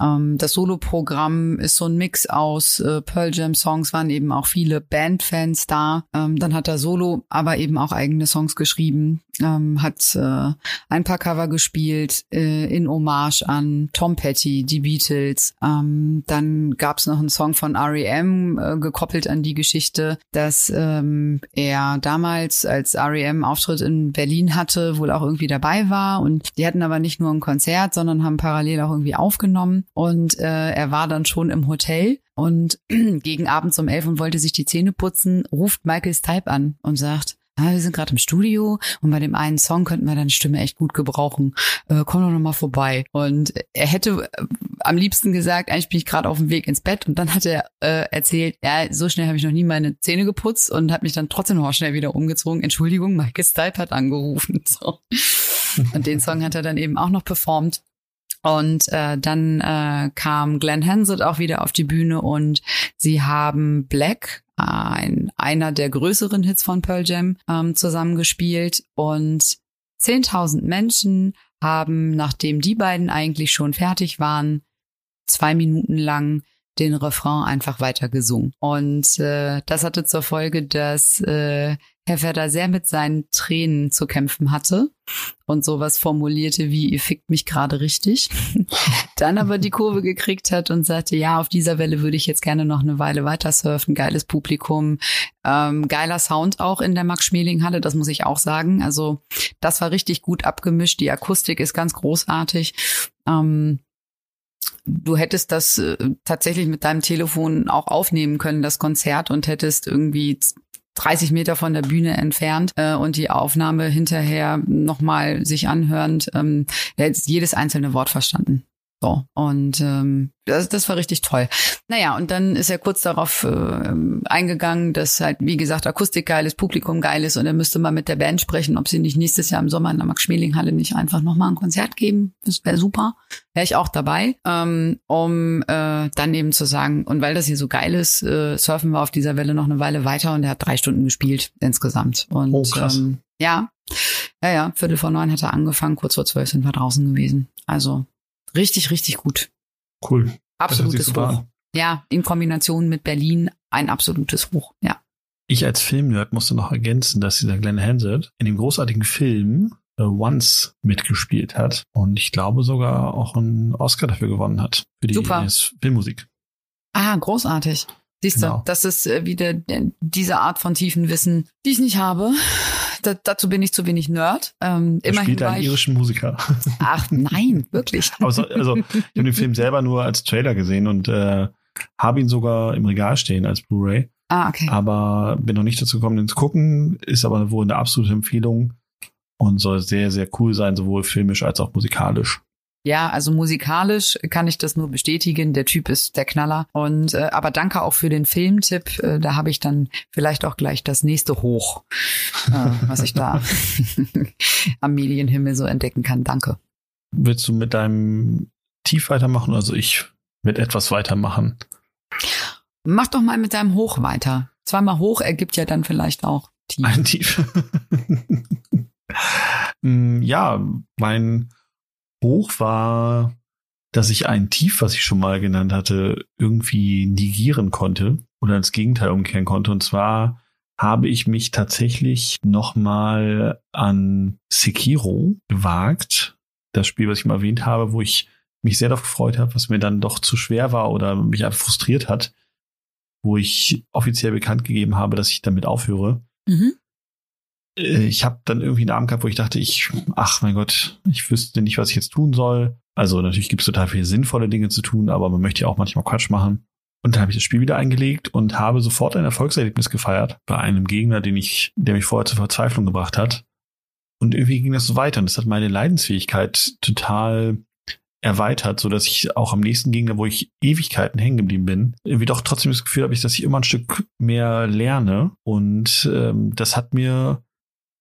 S2: Ähm, das Solo-Programm ist so ein Mix aus äh, Pearl Jam-Songs, waren eben auch viele Bandfans da. Ähm, dann hat er Solo aber eben auch eigene Songs geschrieben, ähm, hat äh, ein paar Cover gespielt äh, in Hommage an Tom Petty, die Beatles. Ähm, dann gab es noch einen Song von R.E.M. Äh, gekoppelt an die Geschichte, dass ähm, er damals, als R.E.M. Auftritt in Berlin hatte, wohl auch irgendwie dabei war. Und die hatten aber nicht nur ein Konzert, sondern haben parallel auch irgendwie aufgenommen. Und äh, er war dann schon im Hotel und [clears throat] gegen abends um elf und wollte sich die Zähne putzen, ruft Michael Stipe an und sagt, ah, wir sind gerade im Studio und bei dem einen Song könnten wir deine Stimme echt gut gebrauchen. Äh, komm doch noch mal vorbei. Und er hätte äh, am liebsten gesagt, eigentlich bin ich gerade auf dem Weg ins Bett. Und dann hat er äh, erzählt, ja, so schnell habe ich noch nie meine Zähne geputzt und hat mich dann trotzdem noch schnell wieder umgezogen. Entschuldigung, Michael Stipe hat angerufen. [laughs] So. Und den Song hat er dann eben auch noch performt. Und äh, dann äh, kam Glenn Hansard auch wieder auf die Bühne und sie haben Black, ein, einer der größeren Hits von Pearl Jam, ähm, zusammengespielt. Und 10.000 Menschen haben, nachdem die beiden eigentlich schon fertig waren, zwei Minuten lang den Refrain einfach weiter gesungen. Und äh, das hatte zur Folge, dass äh, Herr Werder sehr mit seinen Tränen zu kämpfen hatte und sowas formulierte wie, ihr fickt mich gerade richtig. [laughs] Dann aber die Kurve gekriegt hat und sagte, ja, auf dieser Welle würde ich jetzt gerne noch eine Weile weiter surfen. Geiles Publikum, ähm, geiler Sound auch in der Max-Schmeling-Halle, das muss ich auch sagen. Also das war richtig gut abgemischt. Die Akustik ist ganz großartig. Ähm, du hättest das äh, tatsächlich mit deinem Telefon auch aufnehmen können, das Konzert, und hättest irgendwie 30 Meter von der Bühne entfernt äh, und die Aufnahme hinterher nochmal sich anhörend, ähm, hat jedes einzelne Wort verstanden. So, und ähm, das, das war richtig toll. Naja, und dann ist er kurz darauf äh, eingegangen, dass halt, wie gesagt, Akustik geil ist, Publikum geil ist und er müsste mal mit der Band sprechen, ob sie nicht nächstes Jahr im Sommer in der Max-Schmeling-Halle nicht einfach nochmal ein Konzert geben. Das wäre super. Wäre ich auch dabei, ähm, um äh, dann eben zu sagen, und weil das hier so geil ist, äh, surfen wir auf dieser Welle noch eine Weile weiter und er hat drei Stunden gespielt insgesamt. Und
S1: oh, krass. Ähm,
S2: ja, ja, ja, Viertel vor neun hat er angefangen, kurz vor zwölf sind wir draußen gewesen. Also Richtig, richtig gut.
S1: Cool.
S2: Absolutes Hoch. Ja, in Kombination mit Berlin ein absolutes Hoch, ja.
S1: Ich als Filmnerd musste noch ergänzen, dass dieser Glenn Hansard in dem großartigen Film uh, Once mitgespielt hat und ich glaube sogar auch einen Oscar dafür gewonnen hat für die
S2: Super.
S1: Filmmusik.
S2: Ah, großartig. Siehst du, genau. das ist äh, wieder diese Art von tiefen Wissen, die ich nicht habe. Da, dazu bin ich zu wenig Nerd. Ähm,
S1: er immerhin spielt einen irischen Musiker. [laughs]
S2: Ach nein, wirklich.
S1: also, also ich habe den Film selber nur als Trailer gesehen und äh, habe ihn sogar im Regal stehen als Blu-ray.
S2: Ah, okay.
S1: Aber bin noch nicht dazu gekommen, den zu gucken. Ist aber wohl eine absolute Empfehlung und soll sehr, sehr cool sein, sowohl filmisch als auch musikalisch.
S2: Ja, also musikalisch kann ich das nur bestätigen. Der Typ ist der Knaller. Und äh, aber danke auch für den Filmtipp. Äh, da habe ich dann vielleicht auch gleich das nächste Hoch, äh, was ich da [laughs] am Medienhimmel so entdecken kann. Danke.
S1: Willst du mit deinem Tief weitermachen? Also ich mit etwas weitermachen.
S2: Mach doch mal mit deinem Hoch weiter. Zweimal hoch ergibt ja dann vielleicht auch
S1: tief. Ein Tief. [laughs] Mm, ja, mein Hoch war dass ich ein Tief, was ich schon mal genannt hatte, irgendwie negieren konnte oder ins Gegenteil umkehren konnte. Und zwar habe ich mich tatsächlich nochmal an Sekiro gewagt. Das Spiel, was ich mal erwähnt habe, wo ich mich sehr darauf gefreut habe, was mir dann doch zu schwer war oder mich einfach frustriert hat, wo ich offiziell bekannt gegeben habe, dass ich damit aufhöre. Mhm. Äh, ich habe dann irgendwie einen Abend gehabt, wo ich dachte, ich, ach mein Gott, ich wüsste nicht, was ich jetzt tun soll. Also natürlich gibt es total viele sinnvolle Dinge zu tun, aber man möchte ja auch manchmal Quatsch machen. Und dann habe ich das Spiel wieder eingelegt und habe sofort ein Erfolgserlebnis gefeiert bei einem Gegner, den ich, der mich vorher zur Verzweiflung gebracht hat. Und irgendwie ging das so weiter und das hat meine Leidensfähigkeit total erweitert, so dass ich auch am nächsten Gegner, wo ich Ewigkeiten hängen geblieben bin, irgendwie doch trotzdem das Gefühl habe, dass ich immer ein Stück mehr lerne. Und ähm, das hat mir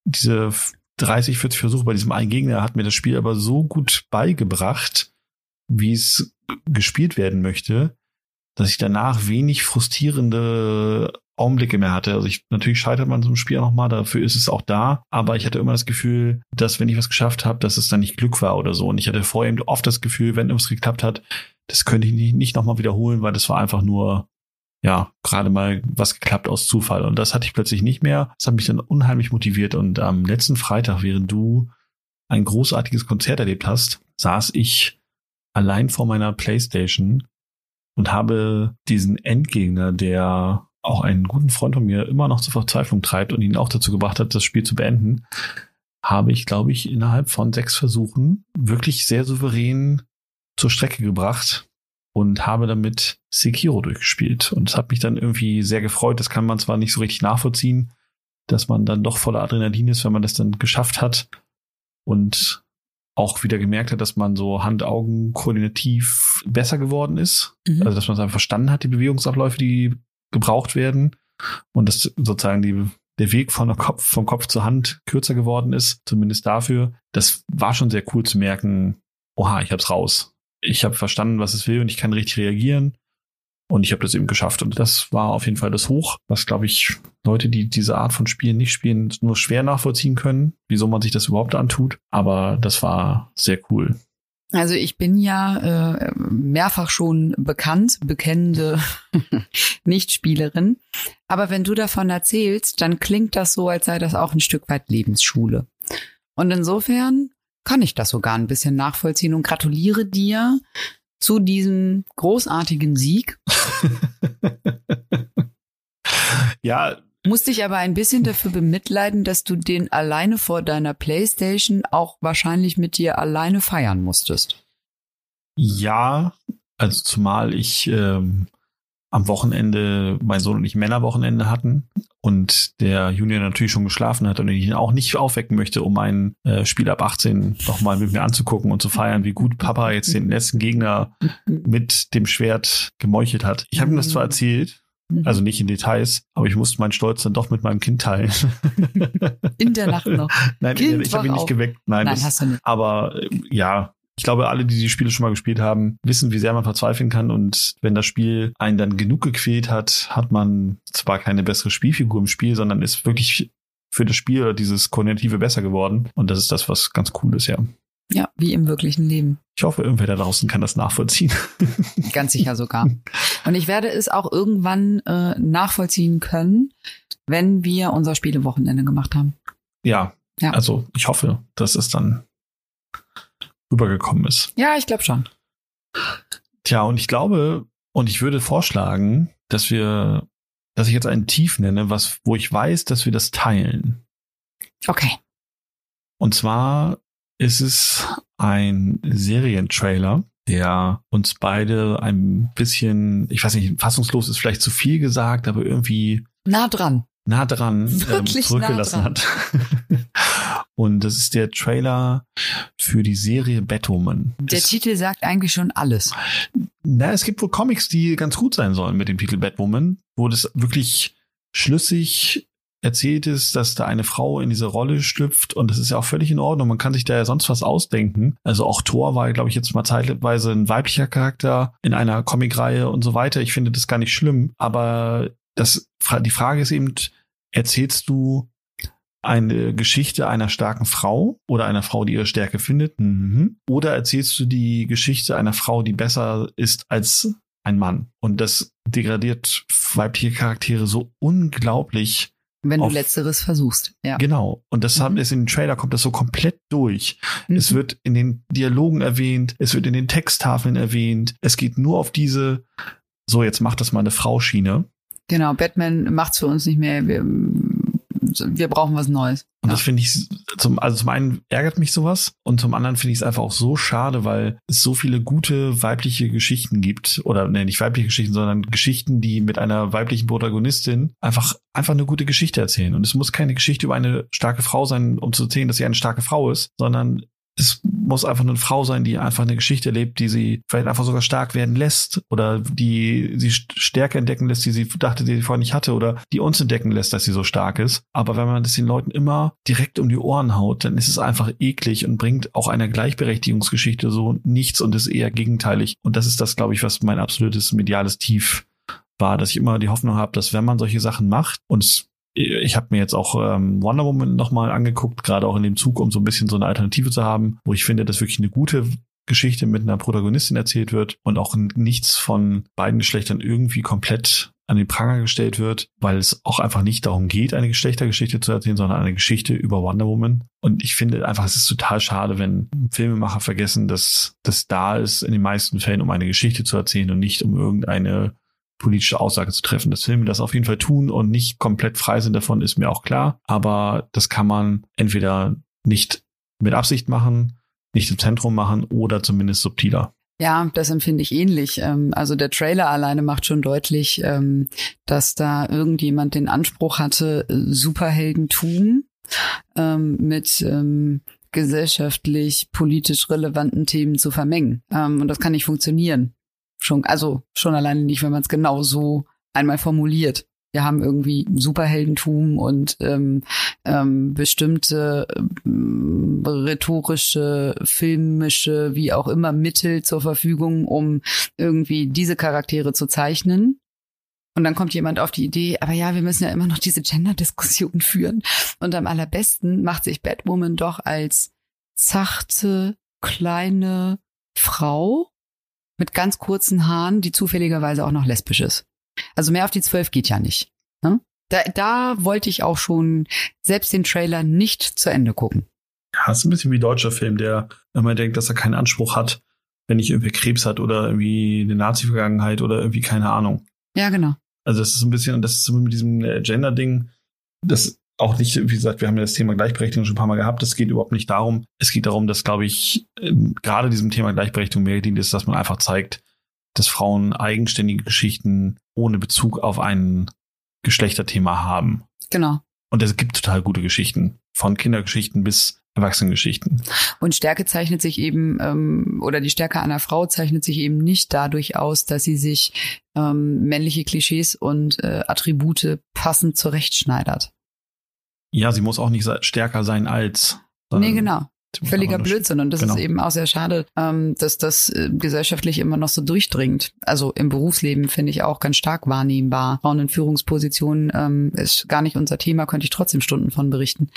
S1: diese 30, 40 Versuche bei diesem einen Gegner hat mir das Spiel aber so gut beigebracht, wie es gespielt werden möchte, dass ich danach wenig frustrierende Augenblicke mehr hatte. Also ich, natürlich scheitert man so einem Spiel nochmal, dafür ist es auch da, aber ich hatte immer das Gefühl, dass wenn ich was geschafft habe, dass es dann nicht Glück war oder so. Und ich hatte vorher eben oft das Gefühl, wenn es geklappt hat, das könnte ich nicht, nicht nochmal wiederholen, weil das war einfach nur, ja, gerade mal was geklappt aus Zufall. Und das hatte ich plötzlich nicht mehr. Das hat mich dann unheimlich motiviert. Und am letzten Freitag, während du ein großartiges Konzert erlebt hast, saß ich allein vor meiner Playstation und habe diesen Endgegner, der auch einen guten Freund von mir immer noch zur Verzweiflung treibt und ihn auch dazu gebracht hat, das Spiel zu beenden, habe ich, glaube ich, innerhalb von sechs Versuchen wirklich sehr souverän zur Strecke gebracht und habe damit Sekiro durchgespielt. Und es hat mich dann irgendwie sehr gefreut. Das kann man zwar nicht so richtig nachvollziehen, dass man dann doch voller Adrenalin ist, wenn man das dann geschafft hat. Und auch wieder gemerkt hat, dass man so Hand-Augen koordinativ besser geworden ist. Mhm. Also dass man es einfach verstanden hat, die Bewegungsabläufe, die gebraucht werden. Und dass sozusagen die, der Weg von der Kopf, vom Kopf zur Hand kürzer geworden ist, zumindest dafür. Das war schon sehr cool zu merken, oha, ich hab's raus. Ich habe verstanden, was es will und ich kann richtig reagieren. Und ich habe das eben geschafft. Und das war auf jeden Fall das Hoch, was, glaube ich, Leute, die diese Art von Spielen nicht spielen, nur schwer nachvollziehen können, wieso man sich das überhaupt antut. Aber das war sehr cool.
S2: Also ich bin ja äh, mehrfach schon bekannt, bekennende [laughs] Nichtspielerin. Aber wenn du davon erzählst, dann klingt das so, als sei das auch ein Stück weit Lebensschule. Und insofern kann ich das sogar ein bisschen nachvollziehen und gratuliere dir zu diesem großartigen Sieg. [laughs]
S1: ja.
S2: Musste ich aber ein bisschen dafür bemitleiden, dass du den alleine vor deiner Playstation auch wahrscheinlich mit dir alleine feiern musstest.
S1: Ja, also zumal ich ähm, am Wochenende mein Sohn und ich Männerwochenende hatten und der Junior natürlich schon geschlafen hat und ich ihn auch nicht aufwecken möchte, um ein äh, Spiel ab 18 nochmal mit mir anzugucken und zu feiern, wie gut Papa jetzt den letzten Gegner mit dem Schwert gemeuchelt hat. Ich habe ihm das zwar erzählt, also nicht in Details, aber ich musste meinen Stolz dann doch mit meinem Kind teilen.
S2: In der Nacht noch. [laughs]
S1: Nein, kind ich habe ihn nicht geweckt. Nein, Nein das, hast du nicht. Aber äh, ja, ich glaube, alle, die die Spiele schon mal gespielt haben, wissen, wie sehr man verzweifeln kann. Und wenn das Spiel einen dann genug gequält hat, hat man zwar keine bessere Spielfigur im Spiel, sondern ist wirklich für das Spiel oder dieses Kognitive besser geworden. Und das ist das, was ganz cool ist, ja.
S2: Ja, wie im wirklichen Leben.
S1: Ich hoffe, irgendwer da draußen kann das nachvollziehen. [laughs]
S2: Ganz sicher sogar. [laughs] Und ich werde es auch irgendwann äh, nachvollziehen können, wenn wir unser Spielewochenende gemacht haben.
S1: Ja, ja. Also ich hoffe, dass es dann rübergekommen ist.
S2: Ja, ich glaube schon.
S1: Tja, und ich glaube, und ich würde vorschlagen, dass wir, dass ich jetzt einen Tief nenne, was, wo ich weiß, dass wir das teilen.
S2: Okay.
S1: Und zwar ist es ein Serientrailer, der uns beide ein bisschen, ich weiß nicht, fassungslos ist vielleicht zu viel gesagt, aber irgendwie
S2: nah dran
S1: nah dran ähm, zurückgelassen nah dran. hat. [laughs] Und das ist der Trailer für die Serie Batwoman.
S2: Der das, Titel sagt eigentlich schon alles.
S1: Na, es gibt wohl Comics, die ganz gut sein sollen mit dem Titel Batwoman, wo das wirklich schlüssig erzählt ist, dass da eine Frau in diese Rolle schlüpft und das ist ja auch völlig in Ordnung. Man kann sich da ja sonst was ausdenken. Also auch Thor war, glaube ich, jetzt mal zeitweise ein weiblicher Charakter in einer Comicreihe und so weiter. Ich finde das gar nicht schlimm, aber das, die Frage ist eben, erzählst du eine Geschichte einer starken Frau oder einer Frau, die ihre Stärke findet? Mhm. Oder erzählst du die Geschichte einer Frau, die besser ist als ein Mann? Und das degradiert weibliche Charaktere so unglaublich.
S2: Wenn du
S1: auf-
S2: letzteres versuchst. Ja.
S1: Genau. Und das
S2: Mhm.
S1: es in den Trailer kommt das so komplett durch.
S2: Mhm.
S1: Es wird in den Dialogen erwähnt, es wird in den Texttafeln erwähnt. Es geht nur auf diese, so jetzt macht das mal eine Frau Schiene.
S2: Genau, Batman macht's für uns nicht mehr. Wir, wir brauchen was Neues.
S1: Und das finde ich zum, also zum einen ärgert mich sowas und zum anderen finde ich es einfach auch so schade, weil es so viele gute weibliche Geschichten gibt oder nee, nicht weibliche Geschichten, sondern Geschichten, die mit einer weiblichen Protagonistin einfach einfach eine gute Geschichte erzählen. Und es muss keine Geschichte über eine starke Frau sein, um zu erzählen, dass sie eine starke Frau ist, sondern es muss einfach eine Frau sein, die einfach eine Geschichte erlebt, die sie vielleicht einfach sogar stark werden lässt oder die sie St- Stärke entdecken lässt, die sie dachte, die sie vorher nicht hatte oder die uns entdecken lässt, dass sie so stark ist. Aber wenn man das den Leuten immer direkt um die Ohren haut, dann ist es einfach eklig und bringt auch einer Gleichberechtigungsgeschichte so nichts und ist eher gegenteilig. Und das ist das, glaube ich, was mein absolutes mediales Tief war, dass ich immer die Hoffnung habe, dass wenn man solche Sachen macht und ich habe mir jetzt auch ähm, Wonder Woman nochmal angeguckt, gerade auch in dem Zug, um so ein bisschen so eine Alternative zu haben, wo ich finde, dass wirklich eine gute Geschichte mit einer Protagonistin erzählt wird und auch nichts von beiden Geschlechtern irgendwie komplett an den Pranger gestellt wird, weil es auch einfach nicht darum geht, eine Geschlechtergeschichte zu erzählen, sondern eine Geschichte über Wonder Woman. Und ich finde einfach, es ist total schade, wenn Filmemacher vergessen, dass das da ist in den meisten Fällen, um eine Geschichte zu erzählen und nicht um irgendeine politische Aussage zu treffen. Dass Filme das auf jeden Fall tun und nicht komplett frei sind davon, ist mir auch klar. Aber das kann man entweder nicht mit Absicht machen, nicht im Zentrum machen oder zumindest subtiler.
S2: Ja, das empfinde ich ähnlich. Ähm, Also der Trailer alleine macht schon deutlich, ähm, dass da irgendjemand den Anspruch hatte, Superheldentum ähm, mit gesellschaftlich, politisch relevanten Themen zu vermengen. Und das kann nicht funktionieren. Schon, also schon alleine nicht, wenn man es genau so einmal formuliert. Wir haben irgendwie Superheldentum und ähm, ähm, bestimmte ähm, rhetorische, filmische, wie auch immer Mittel zur Verfügung, um irgendwie diese Charaktere zu zeichnen. Und dann kommt jemand auf die Idee, aber ja, wir müssen ja immer noch diese Gender-Diskussion [laughs] führen. Und am allerbesten macht sich Batwoman doch als zachte, kleine Frau mit ganz kurzen Haaren, die zufälligerweise auch noch lesbisch ist. Also mehr auf die zwölf geht ja nicht. Ne? Da, da wollte ich auch schon selbst den Trailer nicht zu Ende gucken.
S1: Ja, ist ein bisschen wie ein deutscher Film, der immer denkt, dass er keinen Anspruch hat, wenn nicht irgendwie Krebs hat oder irgendwie eine Nazi-Vergangenheit oder irgendwie keine Ahnung.
S2: Ja, genau.
S1: Also das ist ein bisschen, und das ist mit diesem äh, Gender-Ding, das auch nicht, wie gesagt, wir haben ja das Thema Gleichberechtigung schon ein paar Mal gehabt. Es geht überhaupt nicht darum. Es geht darum, dass, glaube ich, ähm, gerade diesem Thema Gleichberechtigung mehr gedient ist, dass man einfach zeigt, dass Frauen eigenständige Geschichten ohne Bezug auf ein Geschlechterthema haben.
S2: Genau.
S1: Und es gibt total gute Geschichten. Von Kindergeschichten bis Erwachsenengeschichten.
S2: Und Stärke zeichnet sich eben, ähm, oder die Stärke einer Frau zeichnet sich eben nicht dadurch aus, dass sie sich ähm, männliche Klischees und äh, Attribute passend zurechtschneidert.
S1: Ja, sie muss auch nicht stärker sein als.
S2: Nee, genau. Völliger Blödsinn. Und das
S1: Genau.
S2: ist eben auch sehr schade, ähm, dass das äh, gesellschaftlich immer noch so durchdringt. Also im Berufsleben finde ich auch ganz stark wahrnehmbar. Frauen in Führungspositionen ähm, ist gar nicht unser Thema, könnte ich trotzdem Stunden von berichten.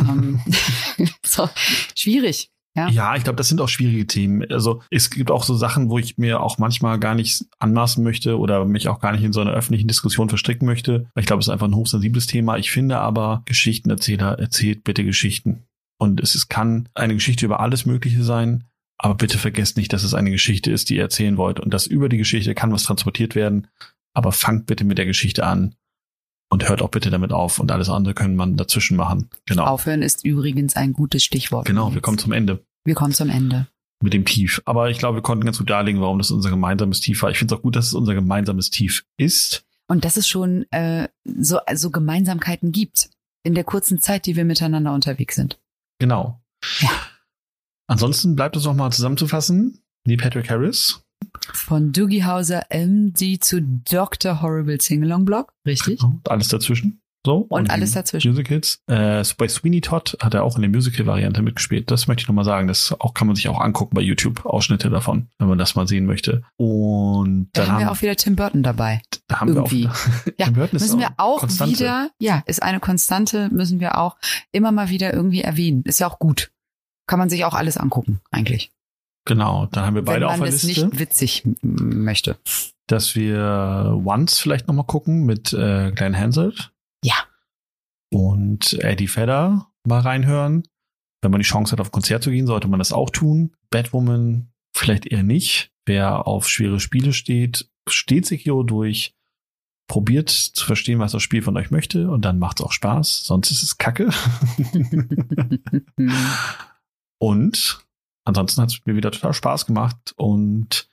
S2: ähm, [laughs] so, schwierig. Ja.
S1: Ja, ich glaube, das sind auch schwierige Themen. Also es gibt auch so Sachen, wo ich mir auch manchmal gar nicht anmaßen möchte oder mich auch gar nicht in so einer öffentlichen Diskussion verstricken möchte. Ich glaube, es ist einfach ein hochsensibles Thema. Ich finde aber, Geschichtenerzähler erzählt bitte Geschichten. Und es ist, kann eine Geschichte über alles Mögliche sein. Aber bitte vergesst nicht, dass es eine Geschichte ist, die ihr erzählen wollt. Und dass über die Geschichte kann was transportiert werden. Aber fangt bitte mit der Geschichte an. Und hört auch bitte damit auf. Und alles andere können man dazwischen machen. Genau.
S2: Aufhören ist übrigens ein gutes Stichwort.
S1: Genau, wir kommen zum Ende.
S2: wir kommen zum Ende.
S1: mit dem Tief. Aber ich glaube, wir konnten ganz gut darlegen, warum das unser gemeinsames Tief war. Ich finde es auch gut, dass es unser gemeinsames Tief ist.
S2: Und dass es schon äh, so also Gemeinsamkeiten gibt in der kurzen Zeit, die wir miteinander unterwegs sind.
S1: Genau.
S2: Ja.
S1: Ansonsten bleibt es noch mal zusammenzufassen. Neil Patrick Harris.
S2: Von Doogie Hauser MD zu Dr. Horrible Singalong Blog, richtig?
S1: Und alles dazwischen. So.
S2: Und alles
S1: die
S2: dazwischen.
S1: Musicals. Äh, bei Sweeney Todd hat er auch in der Musical-Variante mitgespielt. Das möchte ich nochmal sagen. Das auch, kann man sich auch angucken bei YouTube. Ausschnitte davon, wenn man das mal sehen möchte. Und
S2: Da
S1: dann
S2: haben wir auch wieder Tim Burton dabei.
S1: Da haben
S2: Irgendwie.
S1: wir auch, [laughs]
S2: Ja,
S1: Tim Burton ist
S2: müssen wir auch
S1: Konstante.
S2: wieder, ja, ist eine Konstante, müssen wir auch immer mal wieder irgendwie erwähnen. Ist ja auch gut. Kann man sich auch alles angucken, eigentlich.
S1: Genau, dann haben wir beide
S2: wenn
S1: auf
S2: man
S1: der
S2: es
S1: Liste,
S2: nicht witzig möchte.
S1: dass wir Once vielleicht nochmal gucken mit äh, Glenn Hansard.
S2: Ja.
S1: Und Eddie Vedder mal reinhören. Wenn man die Chance hat, auf ein Konzert zu gehen, sollte man das auch tun. Batwoman vielleicht eher nicht. Wer auf schwere Spiele steht, steht Sekiro durch, probiert zu verstehen, was das Spiel von euch möchte und dann macht es auch Spaß. Sonst ist es Kacke. [laughs] und ansonsten hat es mir wieder total Spaß gemacht und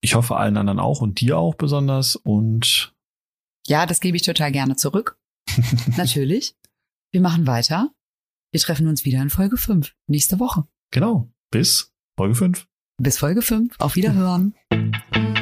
S1: ich hoffe allen anderen auch und dir auch besonders und
S2: ja, das gebe ich total gerne zurück. [laughs] Natürlich. Wir machen weiter. Wir treffen uns wieder in Folge 5 nächste Woche.
S1: genau, bis Folge 5.
S2: Bis Folge 5. Auf Wiederhören. [laughs]